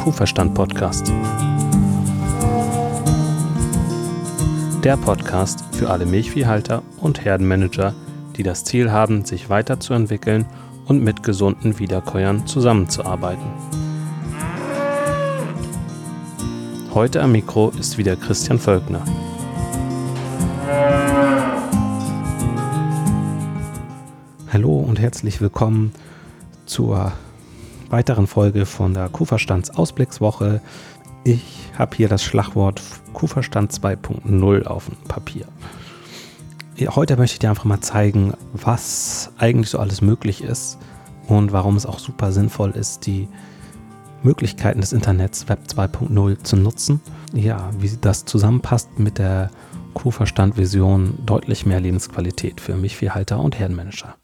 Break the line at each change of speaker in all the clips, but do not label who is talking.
Kuhverstand Podcast. Der Podcast für alle Milchviehhalter und Herdenmanager, die das Ziel haben, sich weiterzuentwickeln und mit gesunden Wiederkäuern zusammenzuarbeiten. Heute am Mikro ist wieder Christian Völkner. Hallo und herzlich willkommen zur weiteren Folge von der Kuhverstands Ausblickswoche. Ich habe hier das Schlagwort Kuhverstand 2.0 auf dem Papier. Heute möchte ich dir einfach mal zeigen, was eigentlich so alles möglich ist und warum es auch super sinnvoll ist, die Möglichkeiten des Internets Web 2.0 zu nutzen. Ja, wie das zusammenpasst mit der Kuhverstand-Vision deutlich mehr Lebensqualität für mich, Viehhalter und Herdenmanager.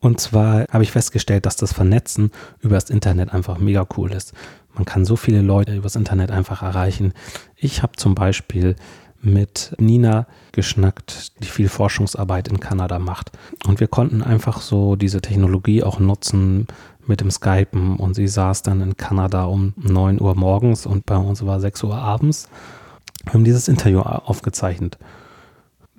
Und zwar habe ich festgestellt, dass das Vernetzen über das Internet einfach mega cool ist. Man kann so viele Leute über das Internet einfach erreichen. Ich habe zum Beispiel mit Nina geschnackt, die viel Forschungsarbeit in Kanada macht. Und wir konnten einfach so diese Technologie auch nutzen mit dem Skypen. Und sie saß dann in Kanada um 9 Uhr morgens und bei uns war 6 Uhr abends. Wir haben dieses Interview aufgezeichnet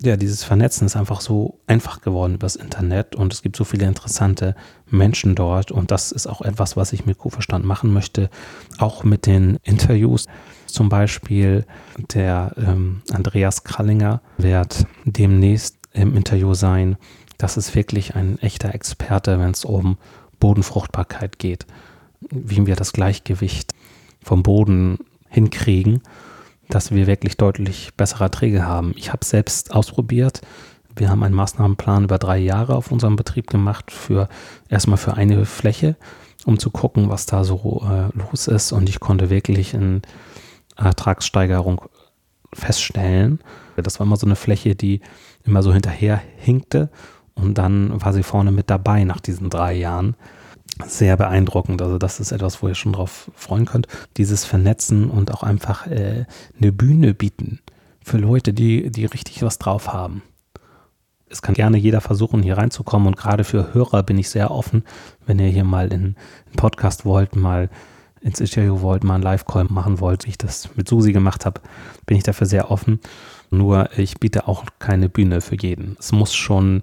ja, dieses Vernetzen ist einfach so einfach geworden übers Internet und es gibt so viele interessante Menschen dort und das ist auch etwas, was ich mit Kuhverstand machen möchte, auch mit den Interviews. Zum Beispiel der ähm, Andreas Krallinger wird demnächst im Interview sein. Das ist wirklich ein echter Experte, wenn es um Bodenfruchtbarkeit geht, wie wir das Gleichgewicht vom Boden hinkriegen dass wir wirklich deutlich bessere Erträge haben. Ich habe es selbst ausprobiert. Wir haben einen Maßnahmenplan über drei Jahre auf unserem Betrieb gemacht, für erstmal für eine Fläche, um zu gucken, was da so äh, los ist. Und ich konnte wirklich eine Ertragssteigerung feststellen. Das war immer so eine Fläche, die immer so hinterher hinkte. Und dann war sie vorne mit dabei nach diesen drei Jahren sehr beeindruckend. Also das ist etwas, wo ihr schon drauf freuen könnt. Dieses Vernetzen und auch einfach äh, eine Bühne bieten für Leute, die, die richtig was drauf haben. Es kann gerne jeder versuchen, hier reinzukommen und gerade für Hörer bin ich sehr offen, wenn ihr hier mal in einen Podcast wollt, mal ins Interview wollt, mal einen Live-Call machen wollt, wie ich das mit Susi gemacht habe, bin ich dafür sehr offen. Nur ich biete auch keine Bühne für jeden. Es muss schon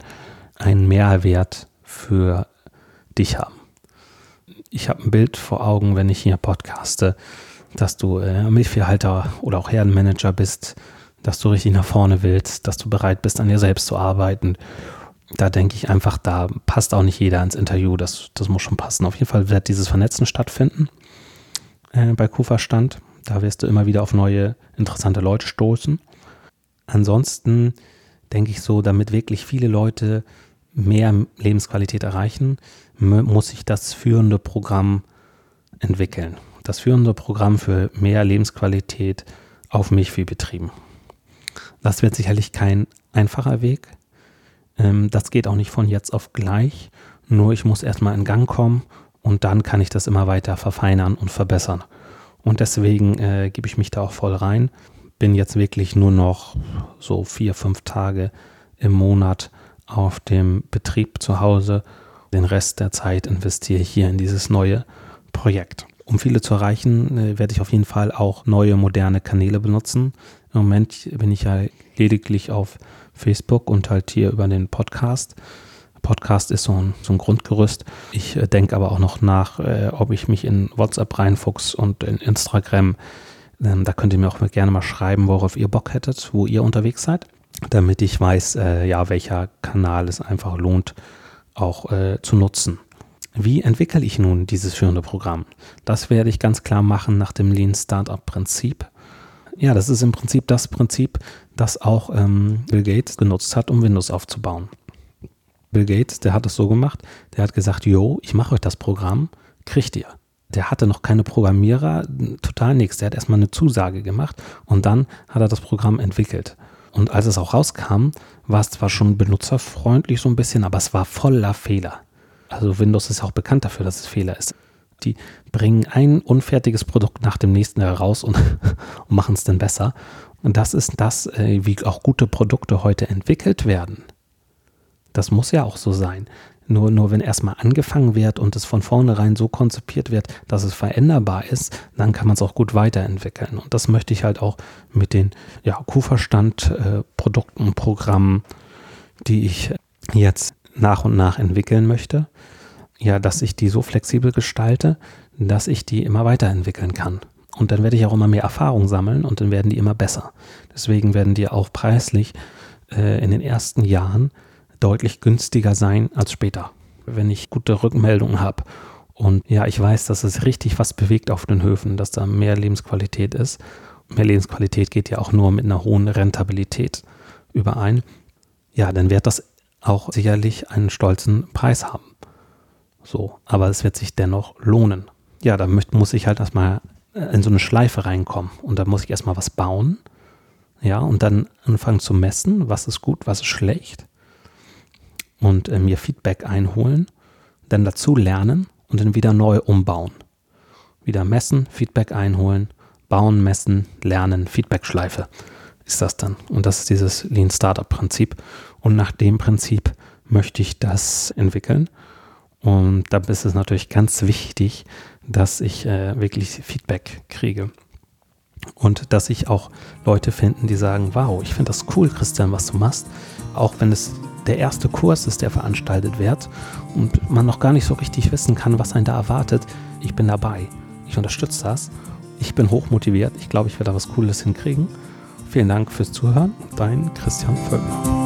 einen Mehrwert für dich haben ich habe ein Bild vor Augen, wenn ich hier podcaste, dass du äh, Milchviehhalter oder auch Herdenmanager bist, dass du richtig nach vorne willst, dass du bereit bist, an dir selbst zu arbeiten. Da denke ich einfach, da passt auch nicht jeder ins Interview. Das, das muss schon passen. Auf jeden Fall wird dieses Vernetzen stattfinden äh, bei Kuhverstand. Da wirst du immer wieder auf neue, interessante Leute stoßen. Ansonsten denke ich so, damit wirklich viele Leute mehr Lebensqualität erreichen, muss sich das führende Programm entwickeln. Das führende Programm für mehr Lebensqualität auf Milchviehbetrieben. Das wird sicherlich kein einfacher Weg. Ähm, das geht auch nicht von jetzt auf gleich. Nur ich muss erstmal in Gang kommen und dann kann ich das immer weiter verfeinern und verbessern. Und deswegen äh, gebe ich mich da auch voll rein. Bin jetzt wirklich nur noch so vier, fünf Tage im Monat auf dem Betrieb zu Hause den Rest der Zeit investiere ich hier in dieses neue Projekt. Um viele zu erreichen, äh, werde ich auf jeden Fall auch neue moderne Kanäle benutzen. Im Moment bin ich ja lediglich auf Facebook und halt hier über den Podcast. Podcast ist so ein, so ein Grundgerüst. Ich äh, denke aber auch noch nach, äh, ob ich mich in WhatsApp reinfuchs und in Instagram. Ähm, da könnt ihr mir auch gerne mal schreiben, worauf ihr Bock hättet, wo ihr unterwegs seid, damit ich weiß, äh, ja, welcher Kanal es einfach lohnt, auch äh, zu nutzen. Wie entwickle ich nun dieses führende Programm? Das werde ich ganz klar machen nach dem Lean Startup Prinzip. Ja, das ist im Prinzip das Prinzip, das auch ähm, Bill Gates genutzt hat, um Windows aufzubauen. Bill Gates, der hat es so gemacht, der hat gesagt, yo, ich mache euch das Programm, kriegt ihr. Der hatte noch keine Programmierer, total nichts. Der hat erstmal eine Zusage gemacht und dann hat er das Programm entwickelt. Und als es auch rauskam, war es zwar schon benutzerfreundlich so ein bisschen, aber es war voller Fehler. Also Windows ist ja auch bekannt dafür, dass es Fehler ist. Die bringen ein unfertiges Produkt nach dem nächsten heraus und, und machen es dann besser. Und das ist das, äh, wie auch gute Produkte heute entwickelt werden. Das muss ja auch so sein. Nur, nur wenn erstmal angefangen wird und es von vornherein so konzipiert wird, dass es veränderbar ist, dann kann man es auch gut weiterentwickeln. Und das möchte ich halt auch mit den ja, Kuhverstand-Produkten, äh, Programmen, die ich jetzt nach und nach entwickeln möchte, ja, dass ich die so flexibel gestalte, dass ich die immer weiterentwickeln kann. Und dann werde ich auch immer mehr Erfahrung sammeln und dann werden die immer besser. Deswegen werden die auch preislich äh, in den ersten Jahren deutlich günstiger sein als später, wenn ich gute Rückmeldungen habe. Und ja, ich weiß, dass es richtig was bewegt auf den Höfen, dass da mehr Lebensqualität ist. Mehr Lebensqualität geht ja auch nur mit einer hohen Rentabilität überein. Ja, dann wird das auch sicherlich einen stolzen Preis haben. So, aber es wird sich dennoch lohnen. Ja, da muss ich halt erstmal in so eine Schleife reinkommen und da muss ich erstmal was bauen. Ja, und dann anfangen zu messen, was ist gut, was ist schlecht und äh, mir Feedback einholen, dann dazu lernen und dann wieder neu umbauen. Wieder messen, Feedback einholen, bauen, messen, lernen, Feedback-Schleife ist das dann. Und das ist dieses Lean Startup Prinzip. Und nach dem Prinzip möchte ich das entwickeln. Und da ist es natürlich ganz wichtig, dass ich äh, wirklich Feedback kriege. Und dass ich auch Leute finden, die sagen, wow, ich finde das cool, Christian, was du machst. Auch wenn es der erste Kurs ist, der veranstaltet wird und man noch gar nicht so richtig wissen kann, was einen da erwartet. Ich bin dabei. Ich unterstütze das. Ich bin hochmotiviert. Ich glaube, ich werde da was Cooles hinkriegen. Vielen Dank fürs Zuhören. Dein Christian Völlner.